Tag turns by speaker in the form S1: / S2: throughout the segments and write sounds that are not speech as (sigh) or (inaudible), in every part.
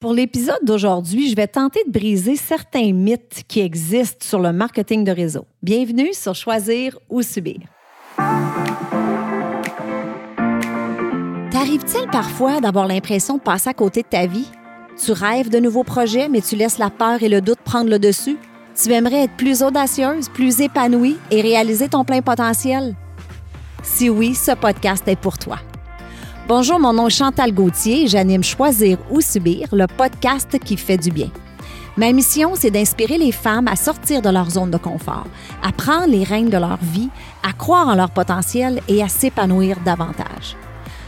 S1: Pour l'épisode d'aujourd'hui, je vais tenter de briser certains mythes qui existent sur le marketing de réseau. Bienvenue sur Choisir ou Subir. T'arrive-t-il parfois d'avoir l'impression de passer à côté de ta vie? Tu rêves de nouveaux projets, mais tu laisses la peur et le doute prendre le dessus? Tu aimerais être plus audacieuse, plus épanouie et réaliser ton plein potentiel? Si oui, ce podcast est pour toi. Bonjour, mon nom est Chantal Gauthier et j'anime Choisir ou Subir, le podcast qui fait du bien. Ma mission, c'est d'inspirer les femmes à sortir de leur zone de confort, à prendre les rênes de leur vie, à croire en leur potentiel et à s'épanouir davantage.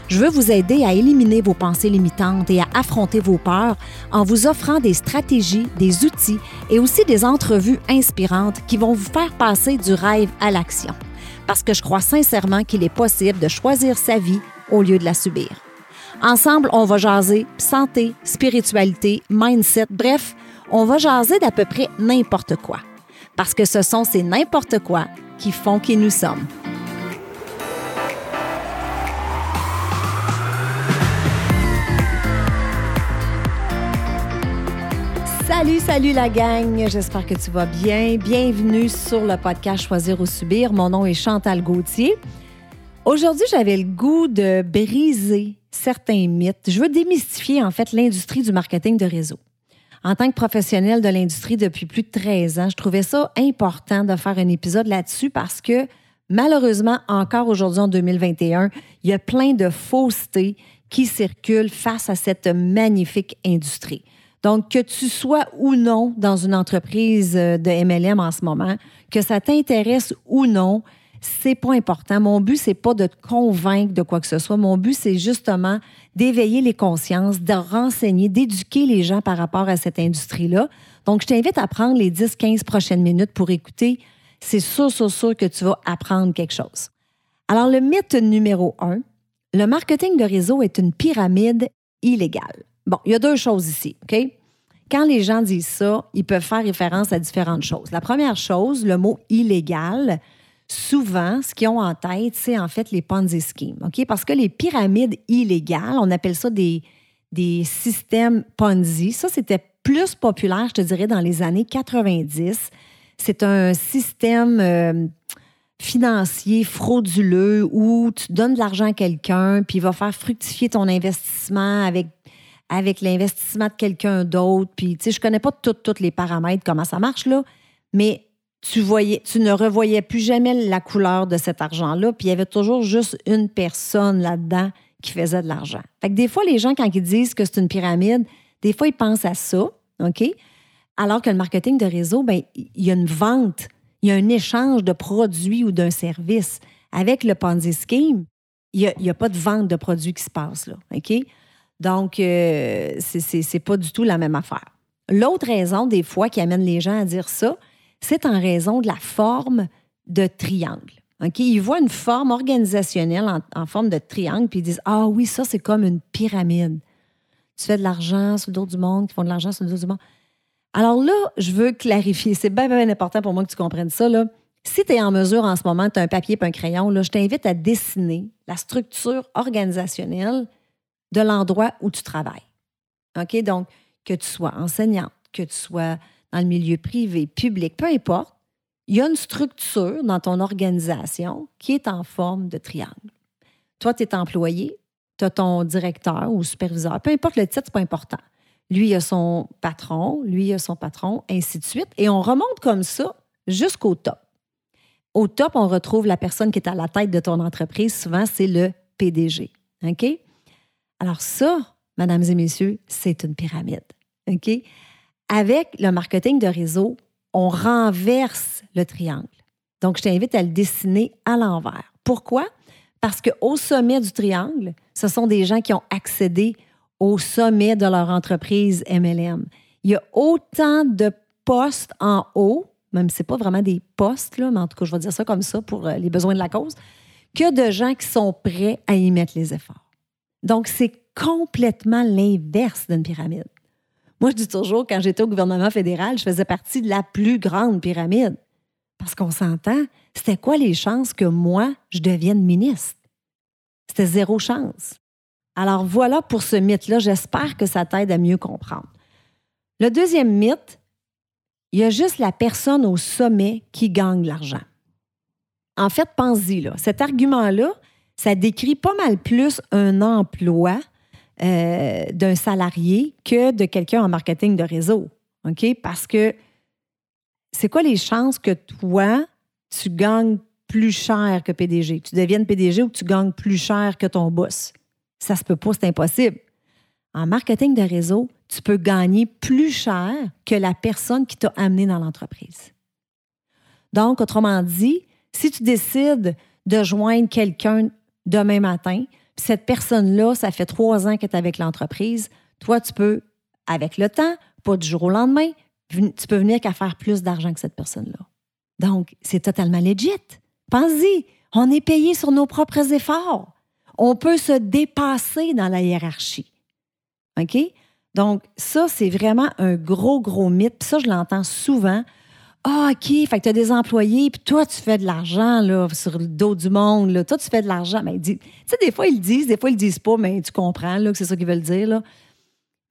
S1: Je veux vous aider à éliminer vos pensées limitantes et à affronter vos peurs en vous offrant des stratégies, des outils et aussi des entrevues inspirantes qui vont vous faire passer du rêve à l'action. Parce que je crois sincèrement qu'il est possible de choisir sa vie au lieu de la subir. Ensemble, on va jaser santé, spiritualité, mindset, bref, on va jaser d'à peu près n'importe quoi. Parce que ce sont ces n'importe quoi qui font qui nous sommes. Salut, salut la gang. J'espère que tu vas bien. Bienvenue sur le podcast Choisir ou Subir. Mon nom est Chantal Gauthier. Aujourd'hui, j'avais le goût de briser certains mythes. Je veux démystifier en fait l'industrie du marketing de réseau. En tant que professionnel de l'industrie depuis plus de 13 ans, je trouvais ça important de faire un épisode là-dessus parce que malheureusement, encore aujourd'hui en 2021, il y a plein de faussetés qui circulent face à cette magnifique industrie. Donc, que tu sois ou non dans une entreprise de MLM en ce moment, que ça t'intéresse ou non, c'est pas important. Mon but, c'est pas de te convaincre de quoi que ce soit. Mon but, c'est justement d'éveiller les consciences, de renseigner, d'éduquer les gens par rapport à cette industrie-là. Donc, je t'invite à prendre les 10-15 prochaines minutes pour écouter. C'est sûr, sûr, sûr que tu vas apprendre quelque chose. Alors, le mythe numéro un, le marketing de réseau est une pyramide illégale. Bon, il y a deux choses ici, OK? Quand les gens disent ça, ils peuvent faire référence à différentes choses. La première chose, le mot illégal, souvent, ce qu'ils ont en tête, c'est en fait les Ponzi schemes. Parce que les pyramides illégales, on appelle ça des, systèmes Ponzi. Ça, c'était plus populaire, je te dirais, dans les années 90. C'est un système euh, financier frauduleux où tu donnes de l'argent à quelqu'un, puis il va faire fructifier ton investissement avec l'investissement de quelqu'un d'autre. Puis, tu connais pas tous les paramètres, comment ça marche, mais tu voyais, tu ne revoyais plus jamais la couleur de cet argent-là, puis il y avait toujours juste une personne là-dedans qui faisait de l'argent. Fait que des fois, les gens, quand ils disent que c'est une pyramide, des fois, ils pensent à ça, OK? Alors que le marketing de réseau, bien, il y a une vente, il y a un échange de produits ou d'un service. Avec le Ponzi Scheme, il n'y a, a, pas de vente de produits qui se passe, là, OK? Donc, euh, c'est pas du tout la même affaire. L'autre raison, des fois, qui amène les gens à dire ça, c'est en raison de la forme de triangle. OK? Ils voient une forme organisationnelle en, forme de triangle, puis ils disent Ah oui, ça, c'est comme une pyramide. Tu fais de l'argent sur le dos du monde, qui font de l'argent sur le dos du monde. Alors là, je veux clarifier. C'est bien, bien important pour moi que tu comprennes ça. Là. Si tu es en mesure en ce moment, tu as un papier et un crayon, là, je t'invite à dessiner la structure organisationnelle de l'endroit où tu travailles. OK? Donc, que tu sois enseignante, que tu sois dans le milieu privé, public, peu importe, il y a une structure dans ton organisation qui est en forme de triangle. Toi, tu es employé, tu as ton directeur ou superviseur, peu importe le titre, c'est pas important. Lui, il a son patron, lui, il a son patron, ainsi de suite. Et on remonte comme ça jusqu'au top. Au top, on retrouve la personne qui est à la tête de ton entreprise. Souvent, c'est le PDG. OK? Alors, ça, mesdames et messieurs, c'est une pyramide. OK? Avec le marketing de réseau, on renverse le triangle. Donc, je t'invite à le dessiner à l'envers. Pourquoi? Parce qu'au sommet du triangle, ce sont des gens qui ont accédé au sommet de leur entreprise MLM. Il y a autant de postes en haut, même si ce n'est pas vraiment des postes, mais en tout cas, je vais dire ça comme ça pour euh, les besoins de la cause, que de gens qui sont prêts à y mettre les efforts. Donc, c'est complètement l'inverse d'une pyramide. Moi, je dis toujours, quand j'étais au gouvernement fédéral, je faisais partie de la plus grande pyramide. Parce qu'on s'entend, c'était quoi les chances que moi, je devienne ministre? C'était zéro chance. Alors voilà pour ce mythe-là. J'espère que ça t'aide à mieux comprendre. Le deuxième mythe, il y a juste la personne au sommet qui gagne l'argent. En fait, pense-y. Cet argument-là, ça décrit pas mal plus un emploi euh, d'un salarié que de quelqu'un en marketing de réseau. OK? Parce que c'est quoi les chances que toi, tu gagnes plus cher que PDG? Tu deviennes PDG ou tu gagnes plus cher que ton boss? Ça se peut pas, c'est impossible. En marketing de réseau, tu peux gagner plus cher que la personne qui t'a amené dans l'entreprise. Donc, autrement dit, si tu décides de joindre quelqu'un demain matin, cette personne-là, ça fait trois ans qu'elle est avec l'entreprise, toi, tu peux, avec le temps, pas du jour au lendemain, tu peux venir qu'à faire plus d'argent que cette personne-là. Donc, c'est totalement legit. Pense-y, on est payé sur nos propres efforts. On peut se dépasser dans la hiérarchie. OK? Donc, ça, c'est vraiment un gros, gros mythe. Puis ça, je l'entends souvent. Ah, OK, fait tu as des employés, puis toi, tu fais de l'argent sur le dos du monde. Là. Toi, tu fais de l'argent. Mais tu sais, des fois, ils le disent, des fois, ils le disent pas, mais tu comprends que c'est ça qu'ils veulent dire.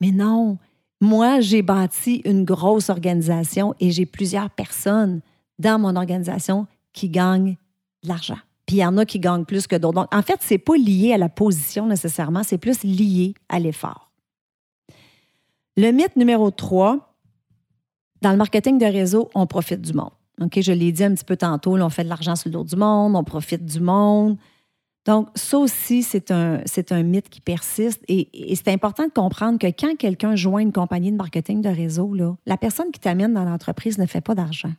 S1: Mais non, moi, j'ai bâti une grosse organisation et j'ai plusieurs personnes dans mon organisation qui gagnent de l'argent. Puis il y en a qui gagnent plus que d'autres. Donc, en fait, ce n'est pas lié à la position nécessairement, c'est plus lié à l'effort. Le mythe numéro 3, dans le marketing de réseau, on profite du monde. Je l'ai dit un petit peu tantôt, on fait de l'argent sur le dos du monde, on profite du monde. Donc, ça aussi, c'est un, c'est un mythe qui persiste. Et, c'est important de comprendre que quand quelqu'un joint une compagnie de marketing de réseau, là, la personne qui t'amène dans l'entreprise ne fait pas d'argent.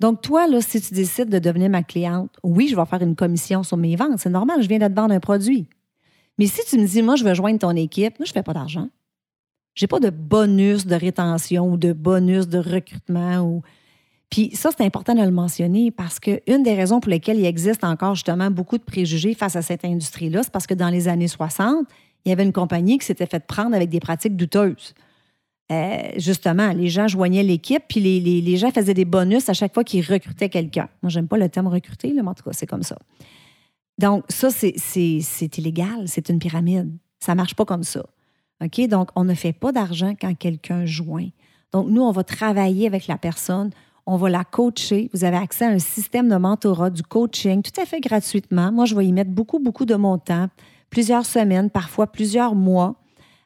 S1: Donc, toi, là, si tu décides de devenir ma cliente, oui, je vais faire une commission sur mes ventes. C'est normal, je viens de te vendre un produit. Mais si tu me dis, moi, je veux joindre ton équipe, moi, je ne fais pas d'argent. Je n'ai pas de bonus de rétention ou de bonus de recrutement puis ça, c'est important de le mentionner parce qu'une des raisons pour lesquelles il existe encore justement beaucoup de préjugés face à cette industrie-là, c'est parce que dans les années 60, il y avait une compagnie qui s'était faite prendre avec des pratiques douteuses. Euh, justement, les gens joignaient l'équipe, puis les, gens faisaient des bonus à chaque fois qu'ils recrutaient quelqu'un. Moi, j'aime pas le terme recruter, mais en tout cas, c'est comme ça. Donc, ça, c'est illégal, c'est une pyramide. Ça marche pas comme ça. OK? Donc, on ne fait pas d'argent quand quelqu'un joint. Donc, nous, on va travailler avec la personne on va la coacher. Vous avez accès à un système de mentorat, du coaching, tout à fait gratuitement. Moi, je vais y mettre beaucoup, beaucoup de mon temps, plusieurs semaines, parfois plusieurs mois,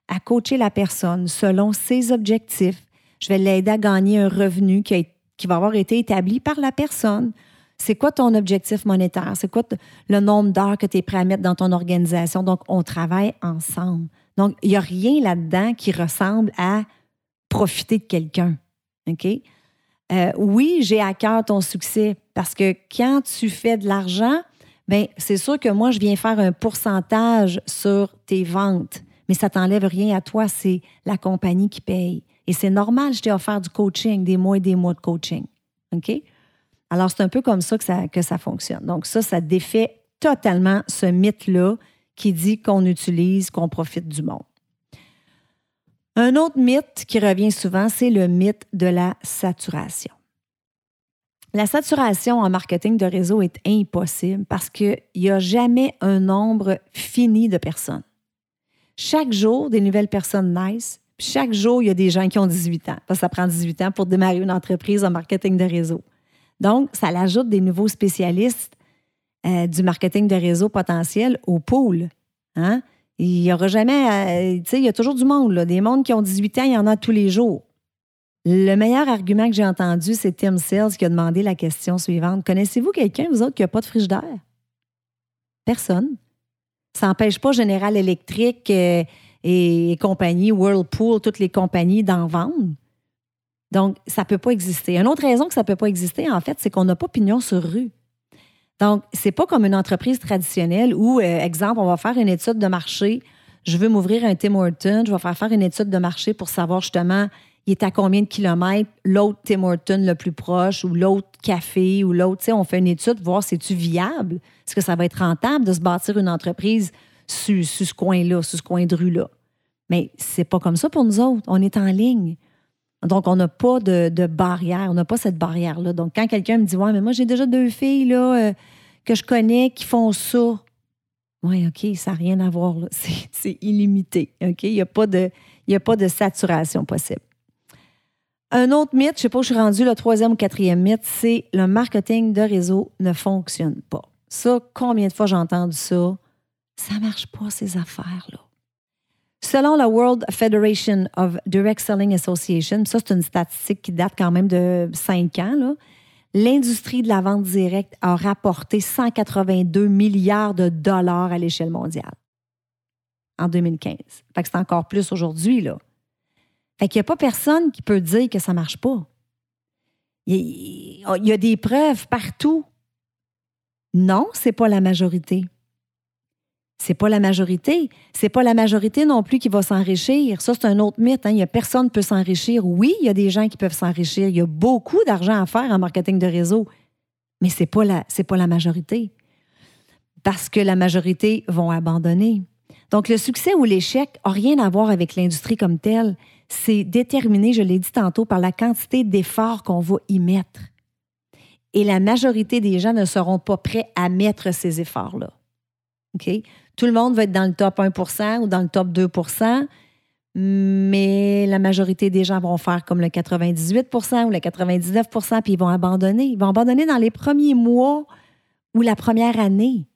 S1: à coacher la personne selon ses objectifs. Je vais l'aider à gagner un revenu qui, va avoir été établi par la personne. C'est quoi ton objectif monétaire? C'est quoi le nombre d'heures que tu es prêt à mettre dans ton organisation? Donc, on travaille ensemble. Donc, il n'y a rien là-dedans qui ressemble à profiter de quelqu'un. OK? Euh, oui, j'ai à cœur ton succès parce que quand tu fais de l'argent, ben c'est sûr que moi, je viens faire un pourcentage sur tes ventes, mais ça t'enlève rien à toi, c'est la compagnie qui paye. Et c'est normal, je t'ai offert du coaching, des mois et des mois de coaching. OK? Alors, c'est un peu comme ça que, ça fonctionne. Donc, ça, ça défait totalement ce mythe-là qui dit qu'on utilise, qu'on profite du monde. Un autre mythe qui revient souvent, c'est le mythe de la saturation. La saturation en marketing de réseau est impossible parce qu'il n'y a jamais un nombre fini de personnes. Chaque jour, des nouvelles personnes naissent. Chaque jour, il y a des gens qui ont 18 ans. Ça prend 18 ans pour démarrer une entreprise en marketing de réseau. Donc, ça ajoute des nouveaux spécialistes euh, du marketing de réseau potentiel au pool. Hein? Il y aura jamais, euh, tu sais, il y a toujours du monde, là. Des mondes qui ont 18 ans, il y en a tous les jours. Le meilleur argument que j'ai entendu, c'est Tim Sales qui a demandé la question suivante. Connaissez-vous quelqu'un, vous autres, qui n'a pas de frigidaire? Personne. Ça n'empêche pas General Electric euh, et, compagnie, Whirlpool, toutes les compagnies d'en vendre. Donc, ça ne peut pas exister. Une autre raison que ça ne peut pas exister, en fait, c'est qu'on n'a pas pignon sur rue. Donc, c'est pas comme une entreprise traditionnelle où, euh, exemple, on va faire une étude de marché. Je veux m'ouvrir un Tim Horton, je vais faire faire une étude de marché pour savoir justement il est à combien de kilomètres l'autre Tim Horton le plus proche ou l'autre café ou l'autre. Tu sais, on fait une étude, voir si c'est viable. Est-ce que ça va être rentable de se bâtir une entreprise sur, ce coin-là, sur ce coin de rue-là? Mais c'est pas comme ça pour nous autres. On est en ligne. Donc, on n'a pas de, barrière. On n'a pas cette barrière-là. Donc, quand quelqu'un me dit Ouais, mais moi, j'ai déjà deux filles là, euh, que je connais qui font ça. Oui, OK, ça n'a rien à voir. (laughs) C'est illimité. OK? Il n'y a, pas de, a pas de saturation possible. Un autre mythe, je ne sais pas où je suis rendu, le troisième ou quatrième mythe, c'est le marketing de réseau ne fonctionne pas. Ça, combien de fois j'ai entendu ça? Ça ne marche pas, ces affaires-là. Selon la World Federation of Direct Selling Association, ça, c'est une statistique qui date quand même de cinq ans, l'industrie de la vente directe a rapporté 182 milliards de dollars à l'échelle mondiale en 2015. Fait que c'est encore plus aujourd'hui, là. Fait qu'il n'y a pas personne qui peut dire que ça ne marche pas. Il y a des preuves partout. Non, ce n'est pas la majorité. C'est pas la majorité. C'est pas la majorité non plus qui va s'enrichir. Ça, c'est un autre mythe. Hein. Il y a personne qui peut s'enrichir. Oui, il y a des gens qui peuvent s'enrichir. Il y a beaucoup d'argent à faire en marketing de réseau. Mais c'est pas pas la majorité. Parce que la majorité vont abandonner. Donc, le succès ou l'échec n'a rien à voir avec l'industrie comme telle. C'est déterminé, je l'ai dit tantôt, par la quantité d'efforts qu'on va y mettre. Et la majorité des gens ne seront pas prêts à mettre ces efforts-là. Tout le monde va être dans le top 1% ou dans le top 2% mais la majorité des gens vont faire comme le 98% ou le 99% puis ils vont abandonner. Ils vont abandonner dans les premiers mois ou la première année.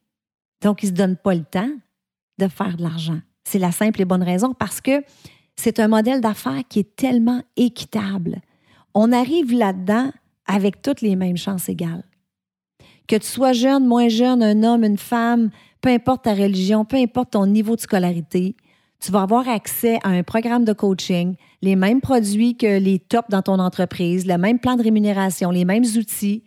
S1: Donc, ils ne se donnent pas le temps de faire de l'argent. C'est la simple et bonne raison parce que c'est un modèle d'affaires qui est tellement équitable. On arrive là-dedans avec toutes les mêmes chances égales. Que tu sois jeune, moins jeune, un homme, une femme, peu importe ta religion, peu importe ton niveau de scolarité, tu vas avoir accès à un programme de coaching, les mêmes produits que les tops dans ton entreprise, le même plan de rémunération, les mêmes outils.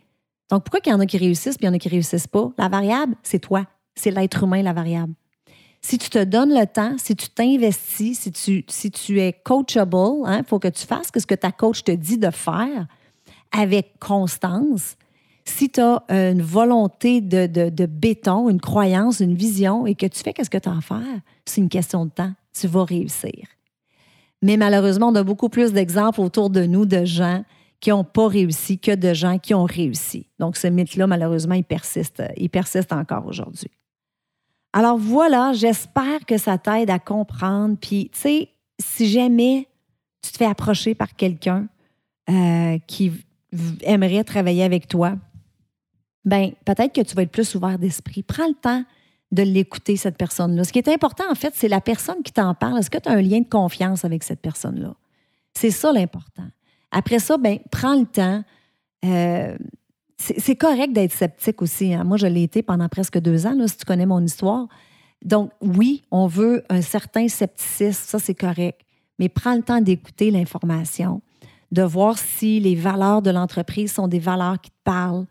S1: Donc, pourquoi il y en a qui réussissent et il y en a qui réussissent pas? La variable, c'est toi. C'est l'être humain, la variable. Si tu te donnes le temps, si tu t'investis, si tu, si tu es coachable, il hein, faut que tu fasses ce que ta coach te dit de faire avec constance, si tu as euh, une volonté de, béton, une croyance, une vision et que tu fais ce que tu as à faire, c'est une question de temps. Tu vas réussir. Mais malheureusement, on a beaucoup plus d'exemples autour de nous de gens qui n'ont pas réussi que de gens qui ont réussi. Donc, ce mythe-là, malheureusement, il persiste, il persiste encore aujourd'hui. Alors voilà, j'espère que ça t'aide à comprendre. Puis, tu sais, si jamais tu te fais approcher par quelqu'un euh, qui aimerait travailler avec toi, ben peut-être que tu vas être plus ouvert d'esprit. Prends le temps de l'écouter, cette personne-là. Ce qui est important, en fait, c'est la personne qui t'en parle. Est-ce que tu as un lien de confiance avec cette personne-là? C'est ça l'important. Après ça, ben, prends le temps. Euh, c'est correct d'être sceptique aussi. Hein. Moi, je l'ai été pendant presque deux ans, là, si tu connais mon histoire. Donc, oui, on veut un certain scepticisme, ça, c'est correct. Mais prends le temps d'écouter l'information, de voir si les valeurs de l'entreprise sont des valeurs qui te parlent,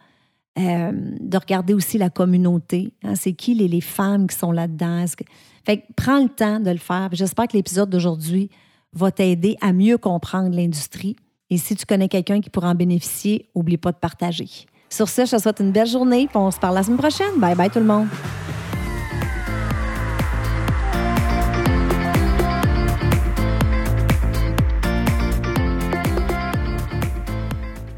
S1: euh, de regarder aussi la communauté. Hein, c'est qui les, les, femmes qui sont là-dedans? Fait prends le temps de le faire. J'espère que l'épisode d'aujourd'hui va t'aider à mieux comprendre l'industrie. Et si tu connais quelqu'un qui pourra en bénéficier, n'oublie pas de partager. Sur ce, je te souhaite une belle journée on se parle la semaine prochaine. Bye bye tout le monde.